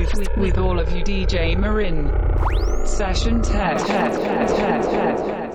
with, with, with all of you DJ Marin. Session 10.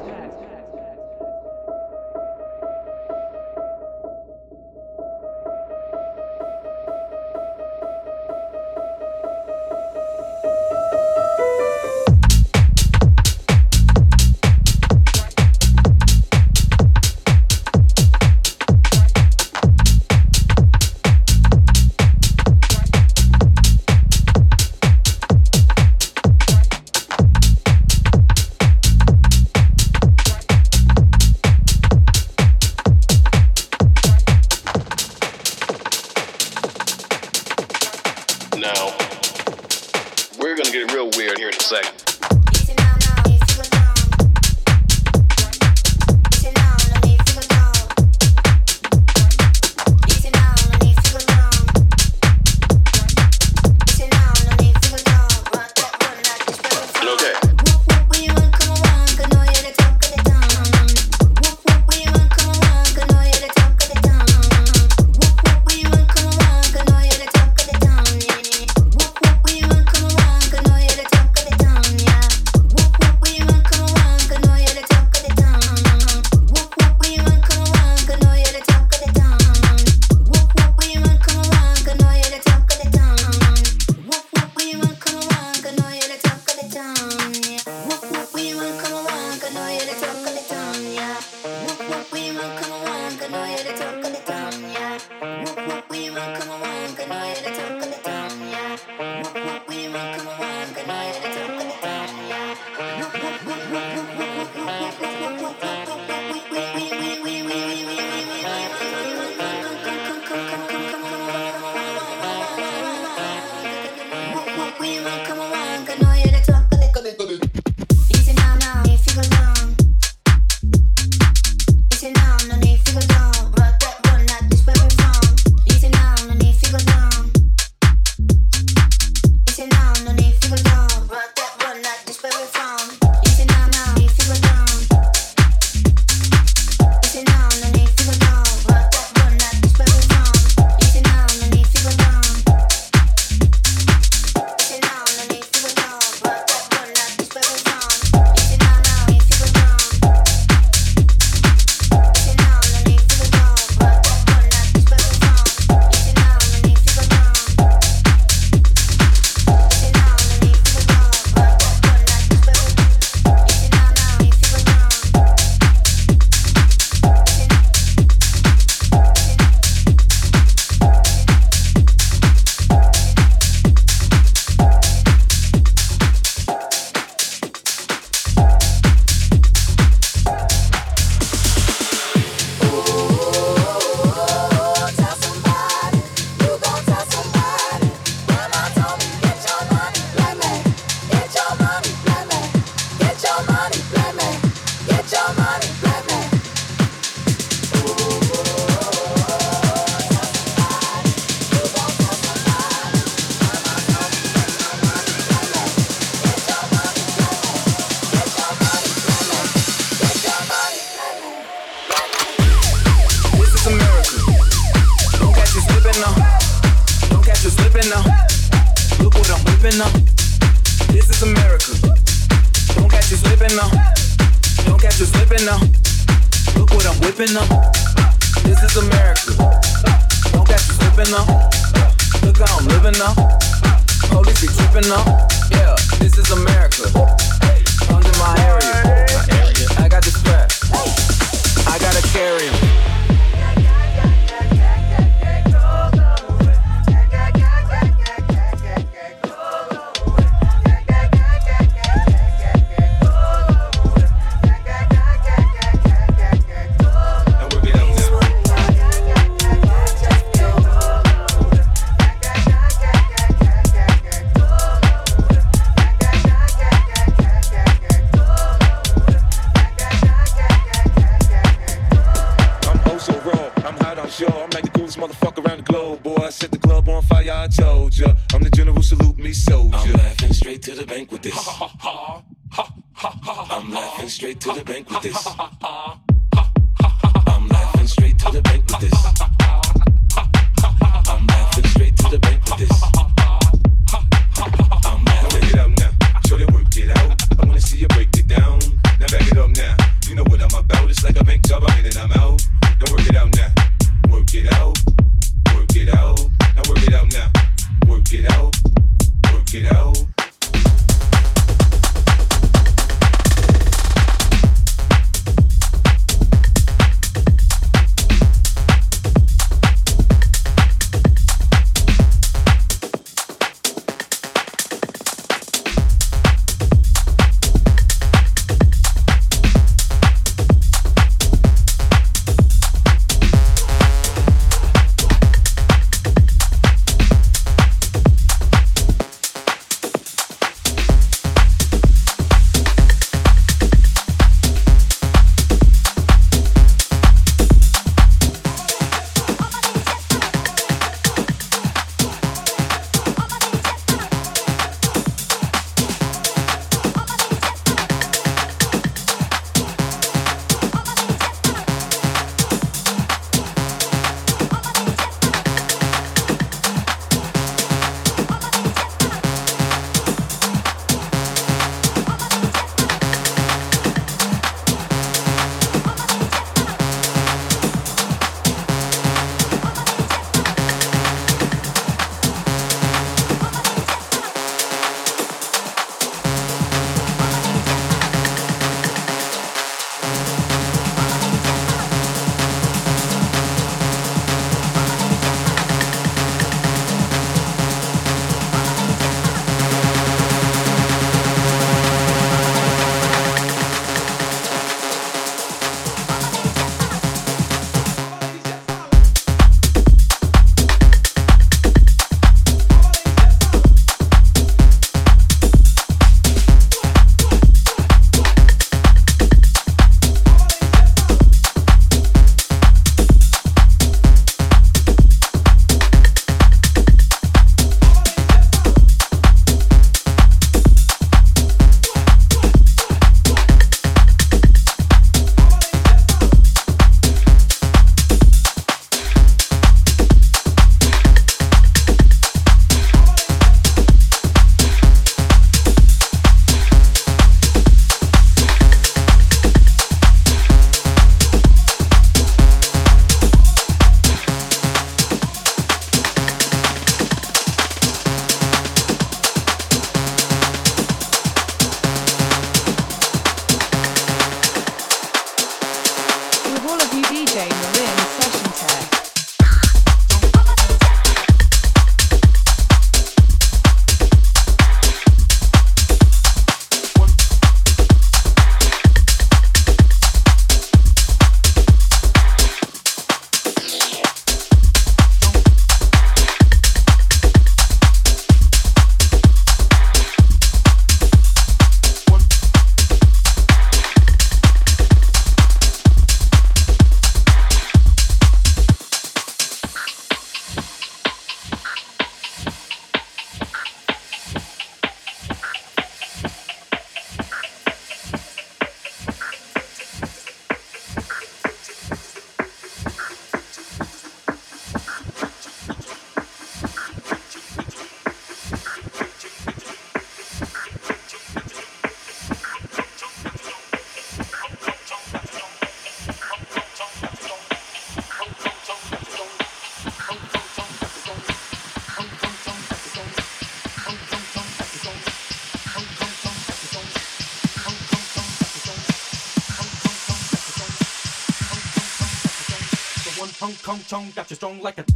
Kong Chong got you strong like a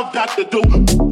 I've got to do?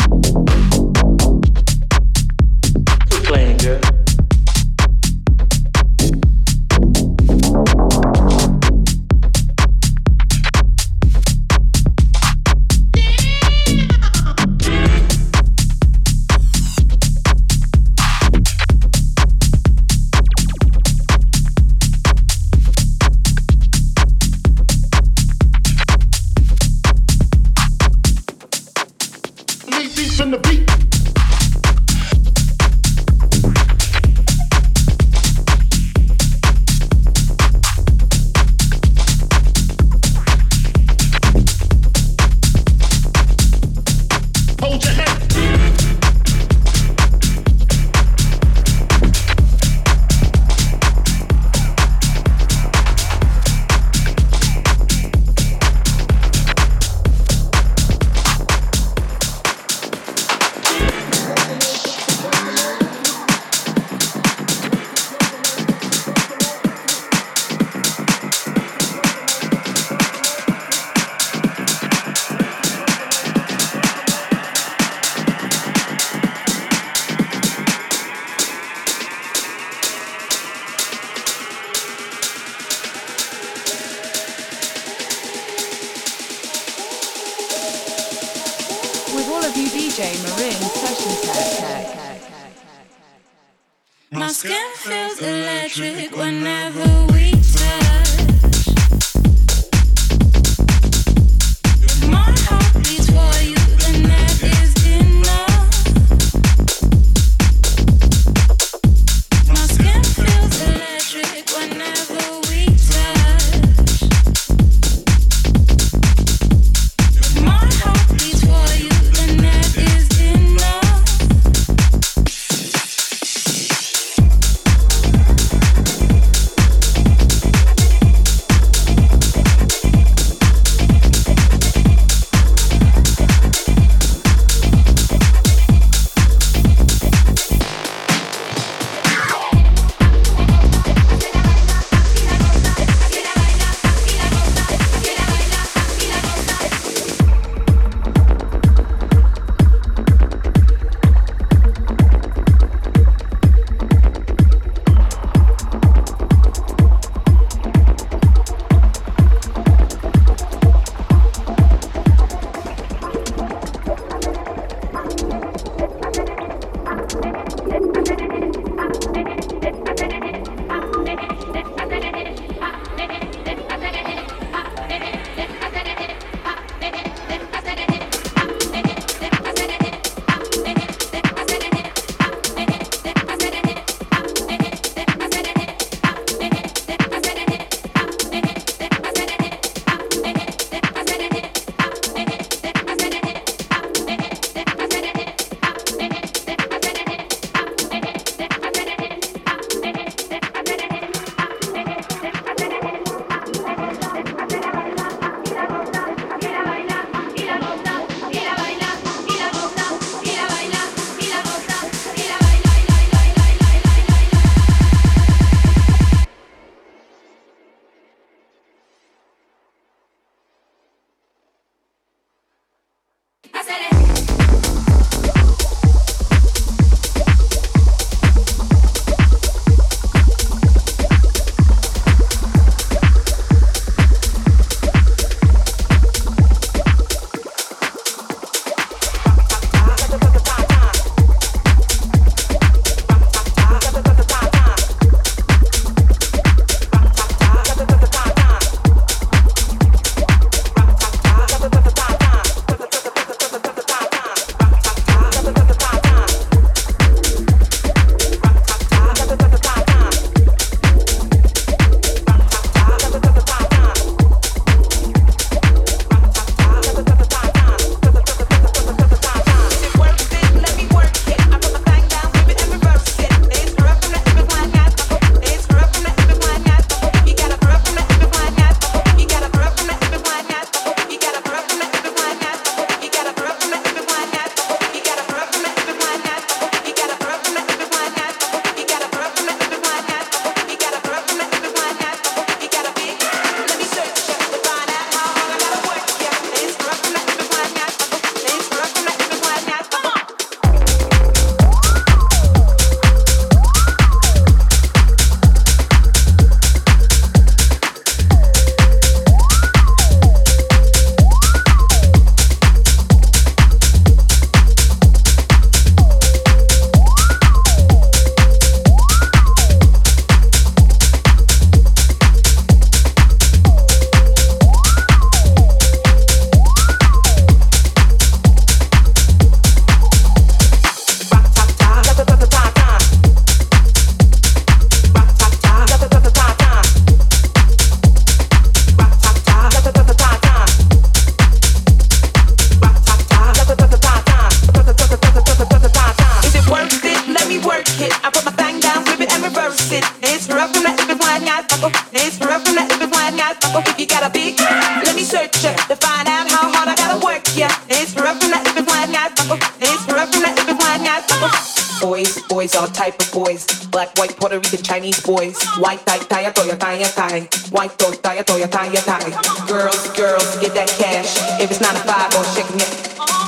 White tie, tie, toya, tie, tie. White toe, tie, toya, tie, tie. Girls, girls, get that cash. If it's not a five or shaking it.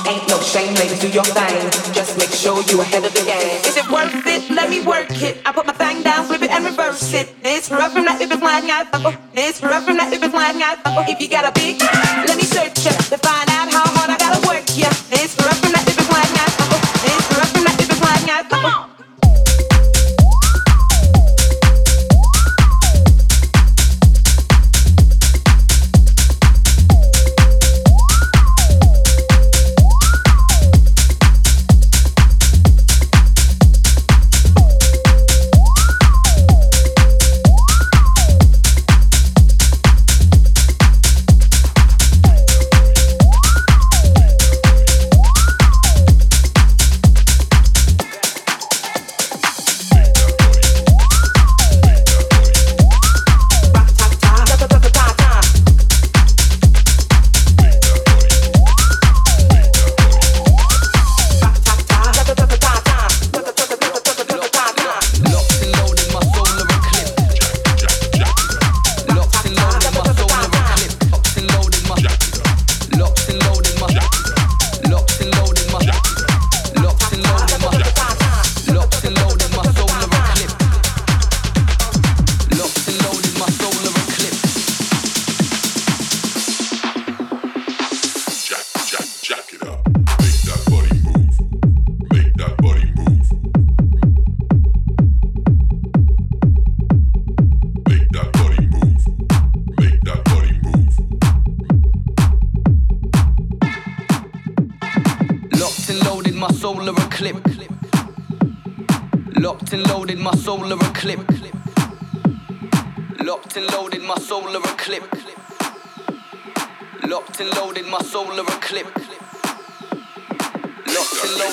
Ain't no shame, ladies, do your thing. Just make sure you ahead of the game. Is it worth it? Let me work it. I put my thing down, flip it and reverse it. It's rough from that if it's flying out. It's rough from that if it's flying out. If you got a big, let me search ya to find out how hard I gotta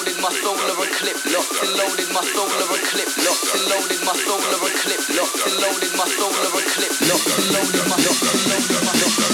loaded, my soul of a clip. Locked and loaded, my soul of a clip. Locked and loaded, my soul of a clip. Locked and loaded, my soul of a clip. Locked and loaded, my locked and loaded, my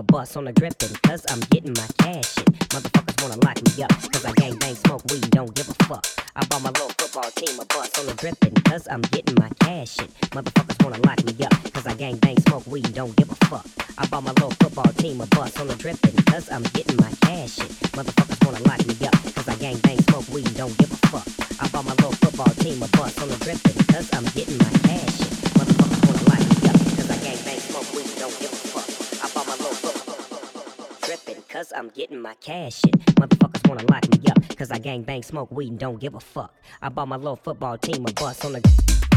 a bus on the dripping, cause I'm getting my smoke weed and don't give a fuck. I bought my little football team a bus on the.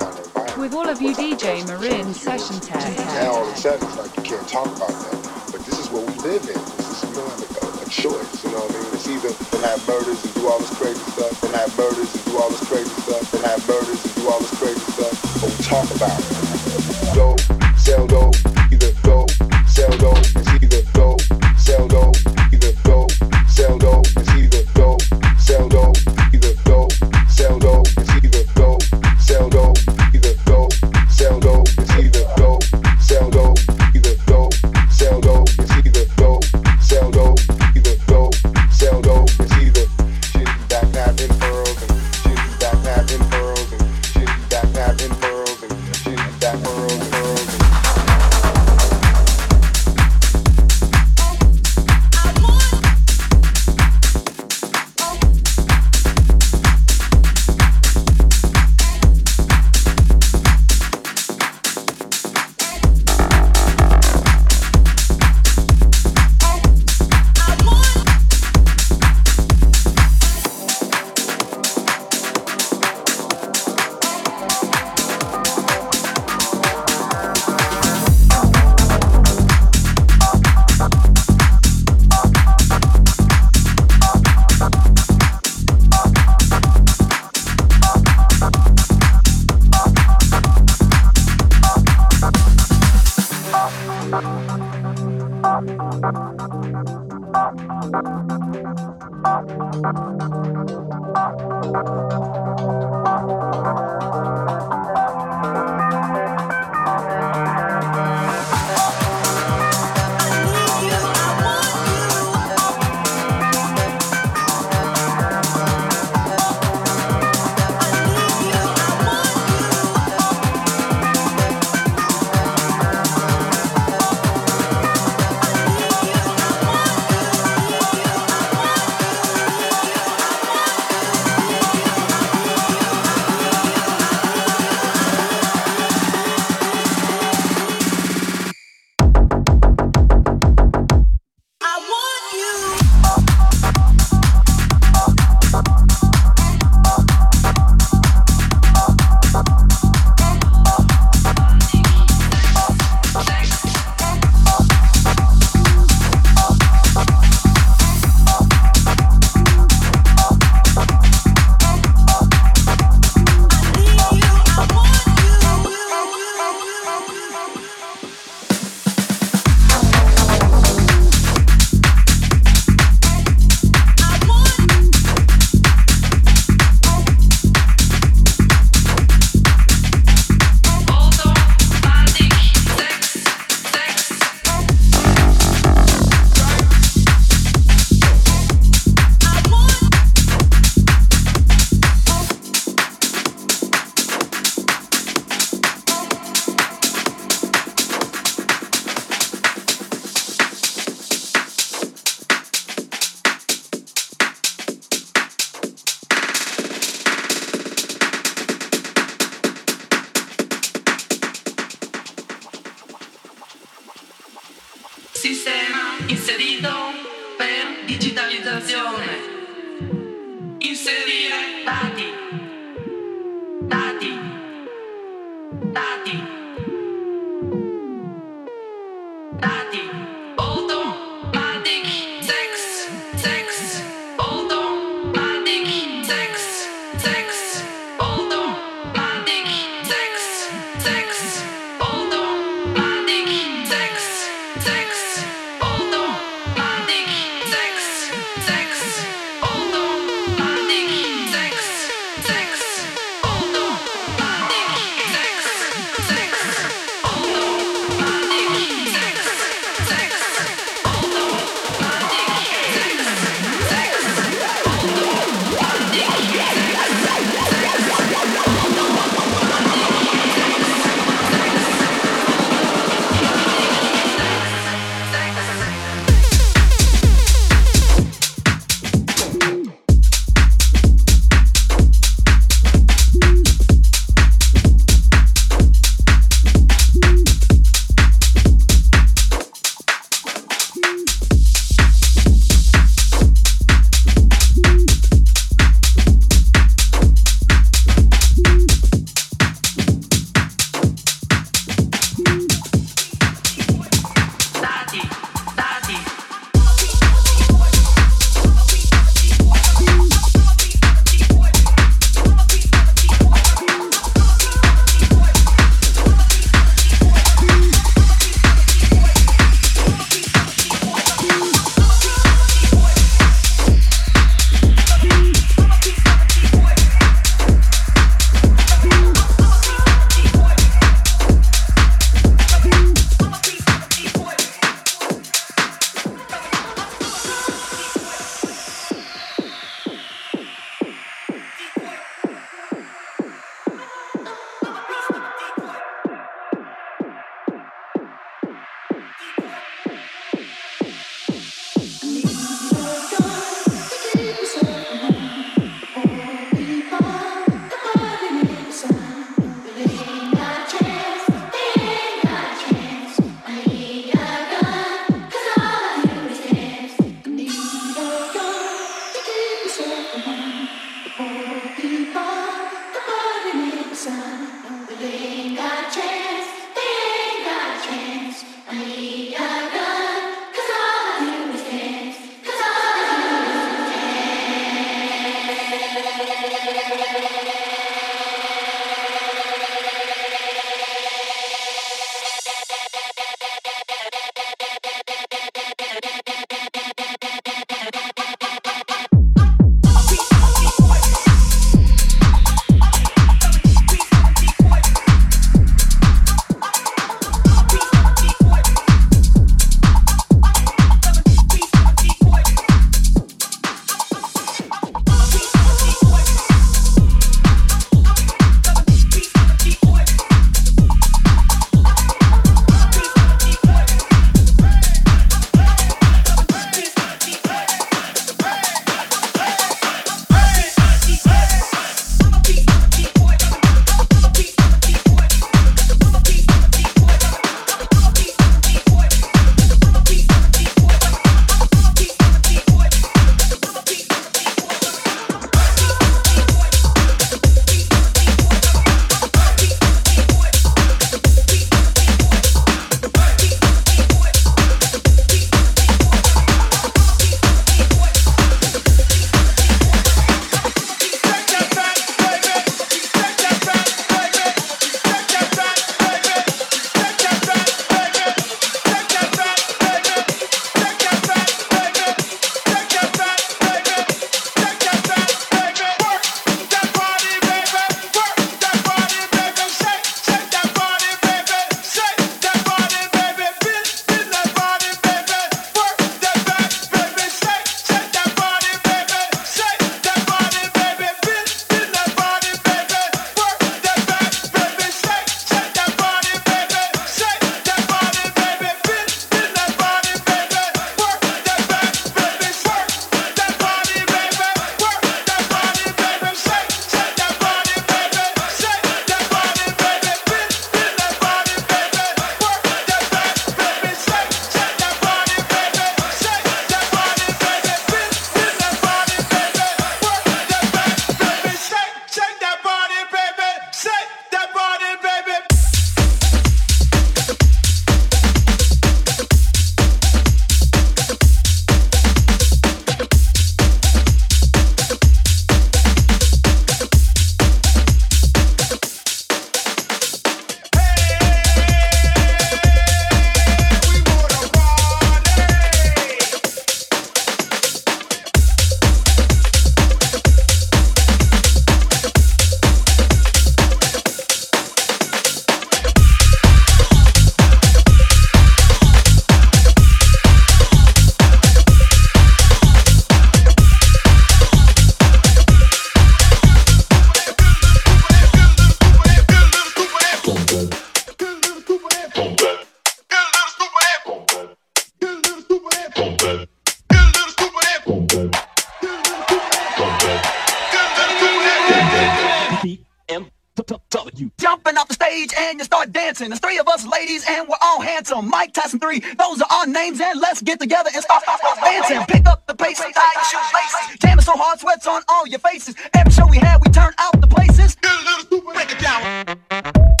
Start dancing. There's three of us ladies and we're all handsome. Mike Tyson 3, those are our names and let's get together and start, start, start dancing. Pick up the pace, tie your shoelaces. Jamming so hard, sweats on all your faces. Every show we had, we turn out the places. Get a little stupid, break it down.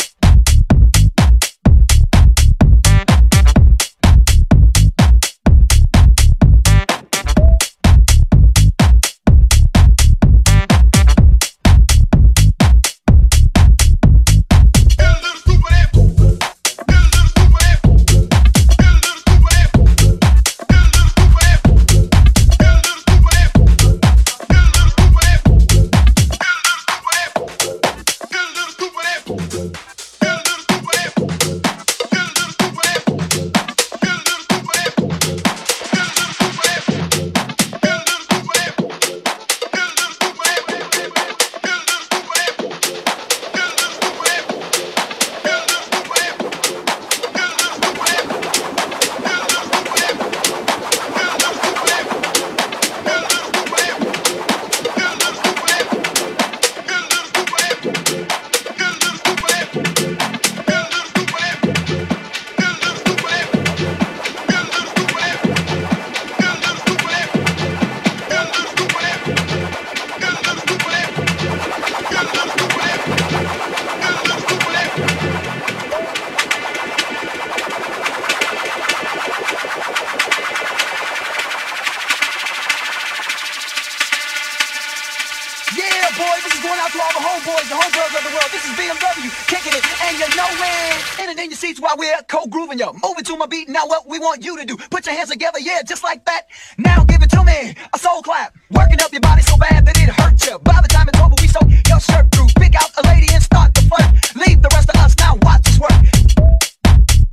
In your seats while we're co-grooving you. Moving to my beat, now what we want you to do. Put your hands together, yeah, just like that. Now give it to me, a soul clap. Working up your body so bad that it hurts you. By the time it's over, we soak your shirt through. Pick out a lady and start the flirt. Leave the rest of us, now watch us work.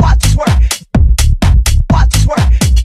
Watch us work. Watch us work.